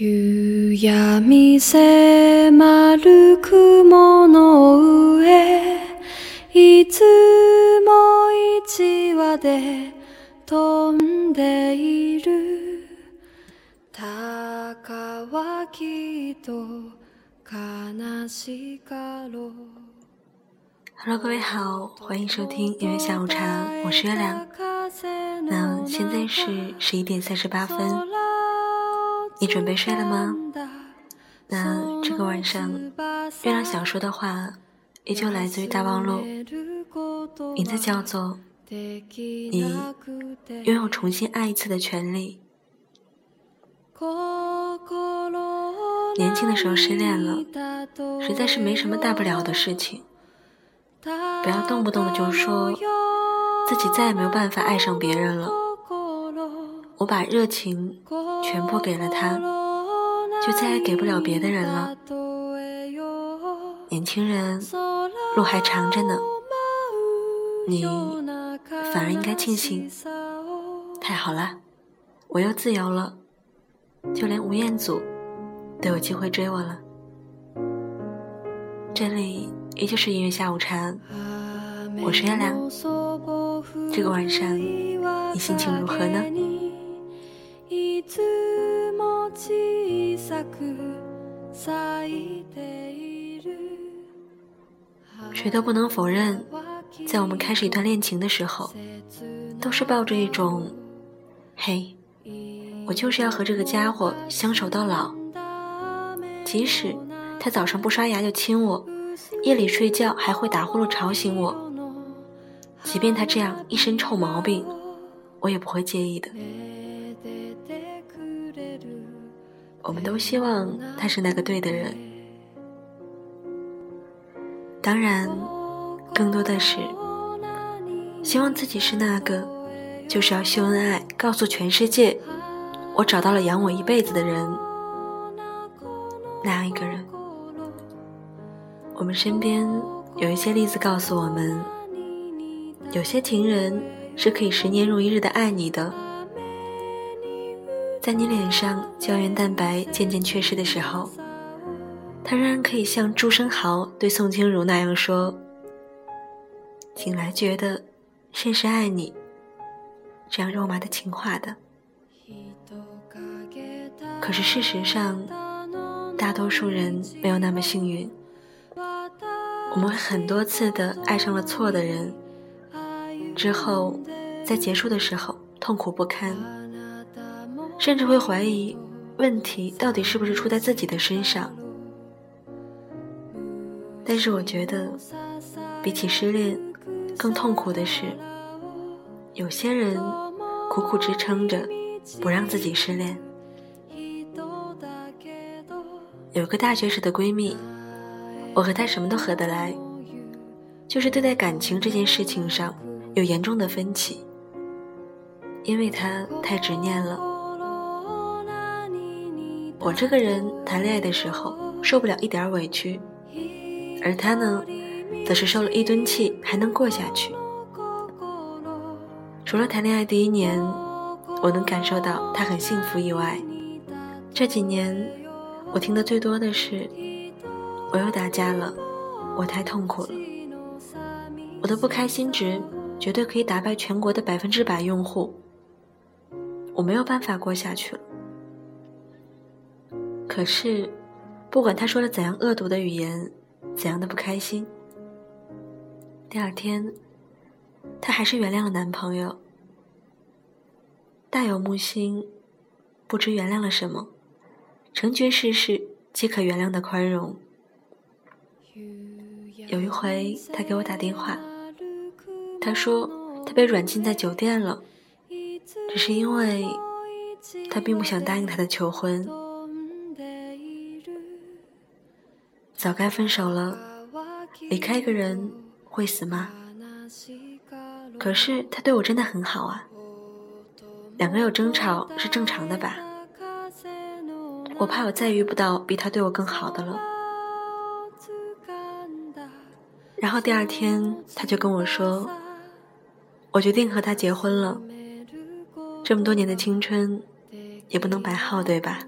夕闇迫る雲の上いつも一羽で飛んでいる鷹はきっと悲しかろう Hello，各位好，欢迎收听音乐下午茶，我是月亮。那现在是十一点三十八分， 你准备睡了吗？那这个晚上，月亮想说的话依旧来自于大望路，名字叫做“你拥有重新爱一次的权利”。年轻的时候失恋了，实在是没什么大不了的事情。不要动不动的就说自己再也没有办法爱上别人了。我把热情全部给了他，就再也给不了别的人了。年轻人，路还长着呢，你反而应该庆幸。太好了，我又自由了，就连吴彦祖都有机会追我了。这里。依旧是音乐下午茶，我是月亮。这个晚上你心情如何呢？谁都不能否认，在我们开始一段恋情的时候，都是抱着一种“嘿，我就是要和这个家伙相守到老”，即使他早上不刷牙就亲我。夜里睡觉还会打呼噜吵醒我，即便他这样一身臭毛病，我也不会介意的。我们都希望他是那个对的人，当然，更多的是希望自己是那个，就是要秀恩爱，告诉全世界，我找到了养我一辈子的人，那样一个人。我们身边有一些例子告诉我们，有些情人是可以十年如一日的爱你的，在你脸上胶原蛋白渐渐缺失的时候，他仍然可以像朱生豪对宋清如那样说：“醒来觉得甚是爱你。”这样肉麻的情话的。可是事实上，大多数人没有那么幸运。我们会很多次的爱上了错的人，之后在结束的时候痛苦不堪，甚至会怀疑问题到底是不是出在自己的身上。但是我觉得，比起失恋，更痛苦的是，有些人苦苦支撑着不让自己失恋。有个大学时的闺蜜。我和她什么都合得来，就是对待感情这件事情上有严重的分歧，因为她太执念了。我这个人谈恋爱的时候受不了一点委屈，而他呢，则是受了一吨气还能过下去。除了谈恋爱第一年，我能感受到他很幸福以外，这几年我听的最多的是。我又打架了，我太痛苦了。我的不开心值绝对可以打败全国的百分之百用户。我没有办法过下去了。可是，不管他说了怎样恶毒的语言，怎样的不开心，第二天，他还是原谅了男朋友。大有木心，不知原谅了什么，成全世事皆可原谅的宽容。有一回，他给我打电话，他说他被软禁在酒店了，只是因为他并不想答应他的求婚。早该分手了，离开一个人会死吗？可是他对我真的很好啊，两个人有争吵是正常的吧？我怕我再遇不到比他对我更好的了。然后第二天，他就跟我说：“我决定和他结婚了。这么多年的青春，也不能白耗，对吧？”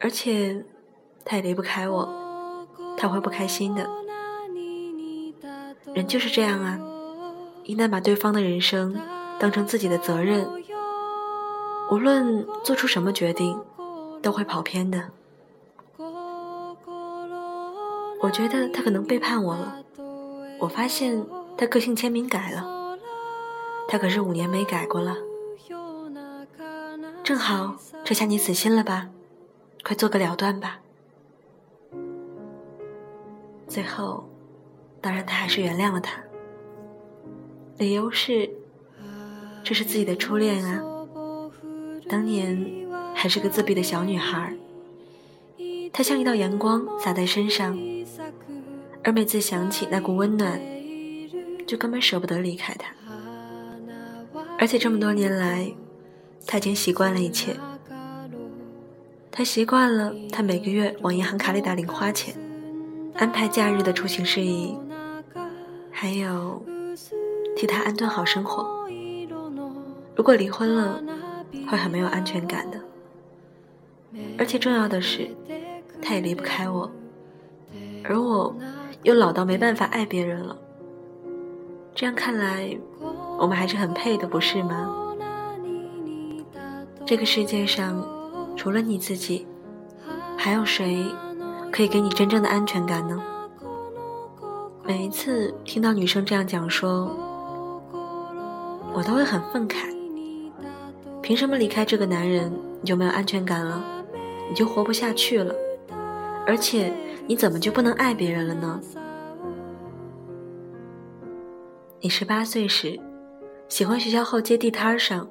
而且他也离不开我，他会不开心的。人就是这样啊，一旦把对方的人生当成自己的责任，无论做出什么决定，都会跑偏的。我觉得他可能背叛我了。我发现他个性签名改了，他可是五年没改过了。正好，这下你死心了吧？快做个了断吧。最后，当然他还是原谅了他，理由是，这是自己的初恋啊。当年还是个自闭的小女孩，她像一道阳光洒在身上，而每次想起那股温暖，就根本舍不得离开她。而且这么多年来。他已经习惯了一切，他习惯了他每个月往银行卡里打零花钱，安排假日的出行事宜，还有替他安顿好生活。如果离婚了，会很没有安全感的。而且重要的是，他也离不开我，而我又老到没办法爱别人了。这样看来，我们还是很配的，不是吗？这个世界上，除了你自己，还有谁可以给你真正的安全感呢？每一次听到女生这样讲说，我都会很愤慨。凭什么离开这个男人你就没有安全感了，你就活不下去了？而且你怎么就不能爱别人了呢？你十八岁时，喜欢学校后街地摊上。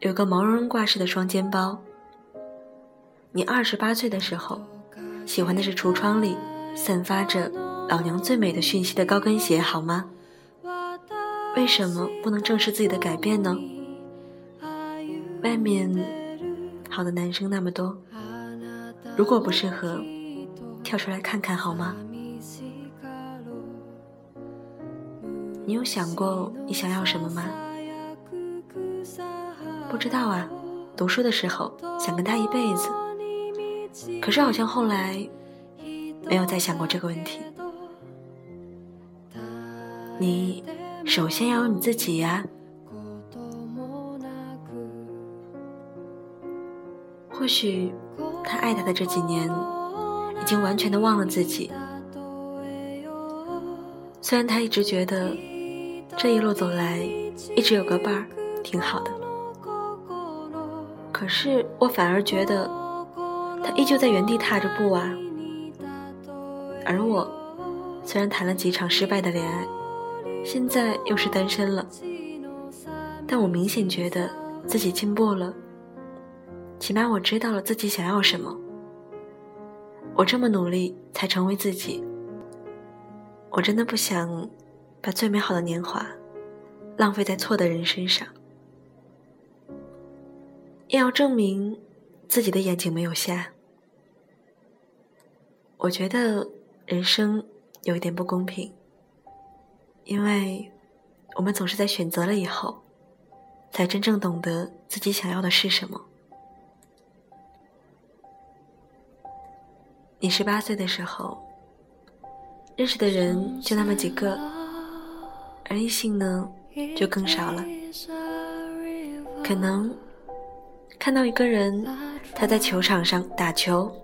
有个毛茸茸挂式的双肩包。你二十八岁的时候，喜欢的是橱窗里散发着老娘最美的讯息的高跟鞋，好吗？为什么不能正视自己的改变呢？外面好的男生那么多，如果不适合，跳出来看看好吗？你有想过你想要什么吗？不知道啊，读书的时候想跟他一辈子，可是好像后来没有再想过这个问题。你首先要有你自己呀。或许他爱他的这几年，已经完全的忘了自己。虽然他一直觉得这一路走来，一直有个伴儿，挺好的。可是我反而觉得，他依旧在原地踏着步啊。而我，虽然谈了几场失败的恋爱，现在又是单身了，但我明显觉得自己进步了。起码我知道了自己想要什么。我这么努力才成为自己。我真的不想把最美好的年华浪费在错的人身上。也要证明自己的眼睛没有瞎。我觉得人生有一点不公平，因为我们总是在选择了以后，才真正懂得自己想要的是什么。你十八岁的时候，认识的人就那么几个，而异性呢就更少了，可能。看到一个人，他在球场上打球，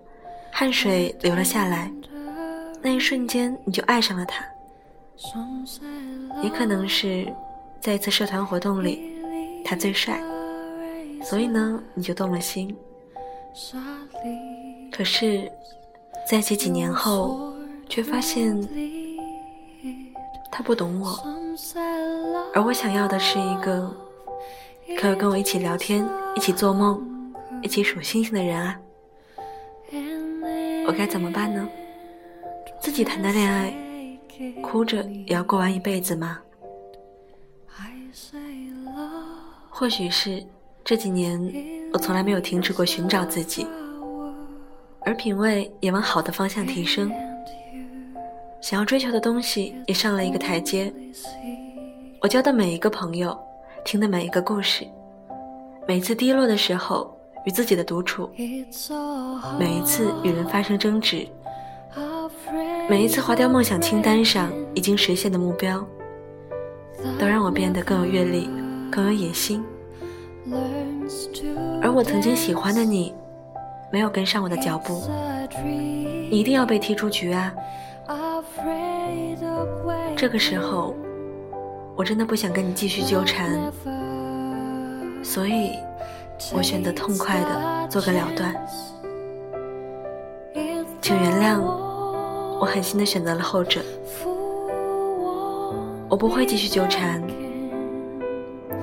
汗水流了下来，那一瞬间你就爱上了他。也可能是在一次社团活动里，他最帅，所以呢你就动了心。可是在一起几年后，却发现他不懂我，而我想要的是一个。可以跟我一起聊天，一起做梦，一起数星星的人啊！我该怎么办呢？自己谈的恋爱，哭着也要过完一辈子吗？或许是这几年我从来没有停止过寻找自己，而品味也往好的方向提升，想要追求的东西也上了一个台阶。我交的每一个朋友。听的每一个故事，每次低落的时候，与自己的独处，每一次与人发生争执，每一次划掉梦想清单上已经实现的目标，都让我变得更有阅历，更有野心。而我曾经喜欢的你，没有跟上我的脚步，你一定要被踢出局啊！这个时候，我真的不想跟你继续纠缠，所以我选择痛快的做个了断。请原谅，我狠心的选择了后者。我不会继续纠缠，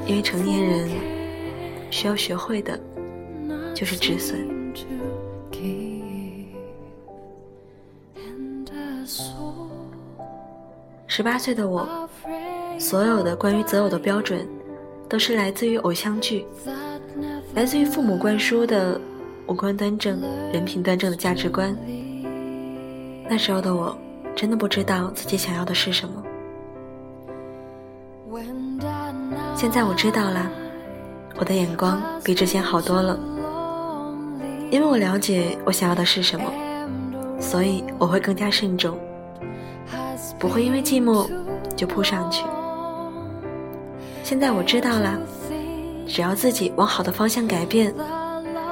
因为成年人需要学会的就是止损。十八岁的我，所有的关于择偶的标准，都是来自于偶像剧，来自于父母灌输的五官端正、人品端正的价值观。那时候的我，真的不知道自己想要的是什么。现在我知道了，我的眼光比之前好多了，因为我了解我想要的是什么，所以我会更加慎重。不会因为寂寞就扑上去。现在我知道了，只要自己往好的方向改变，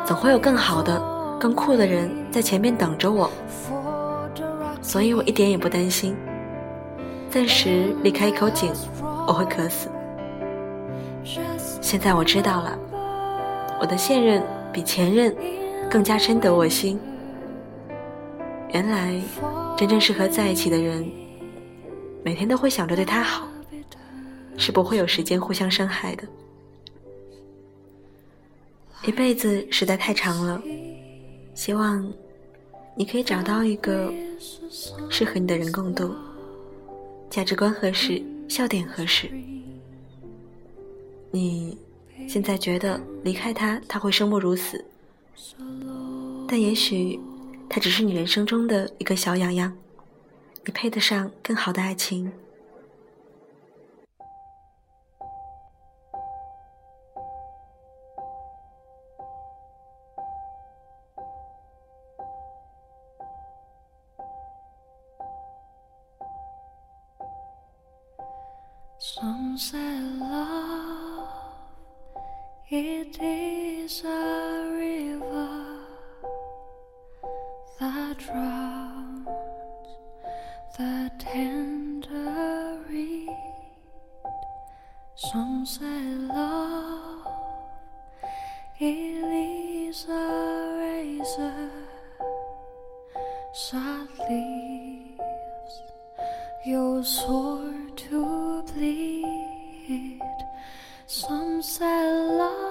总会有更好的、更酷的人在前面等着我。所以我一点也不担心，暂时离开一口井，我会渴死。现在我知道了，我的现任比前任更加深得我心。原来，真正适合在一起的人。每天都会想着对他好，是不会有时间互相伤害的。一辈子实在太长了，希望你可以找到一个适合你的人共度，价值观合适，笑点合适。你现在觉得离开他他会生不如死，但也许他只是你人生中的一个小痒痒。你配得上更好的爱情。love it is. A Some say love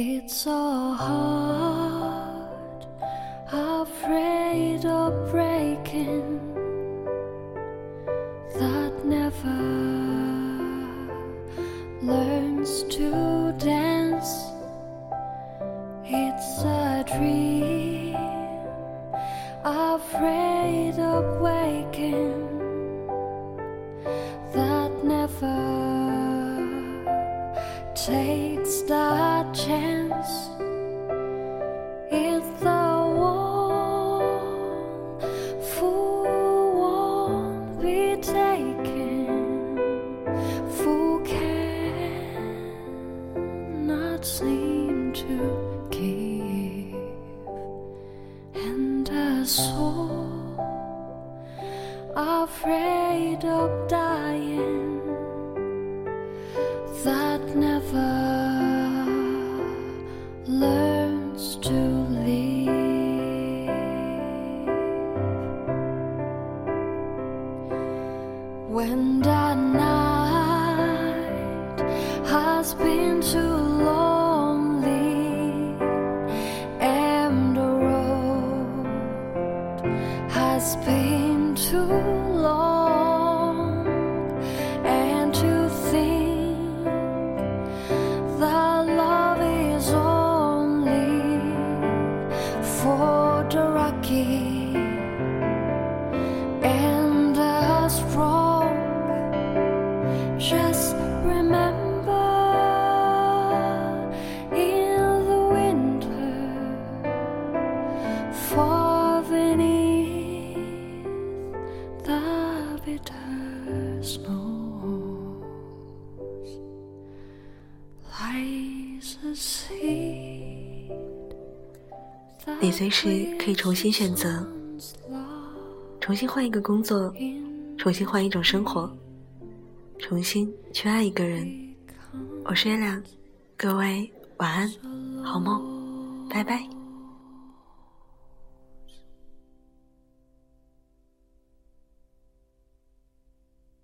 It's so hard, afraid of breaking, takes the chance. If the one fool won't be taken, fool cannot seem to give, and a soul afraid of dying that never 你随时可以重新选择，重新换一个工作，重新换一种生活，重新去爱一个人。我是月亮，各位晚安，好梦，拜拜。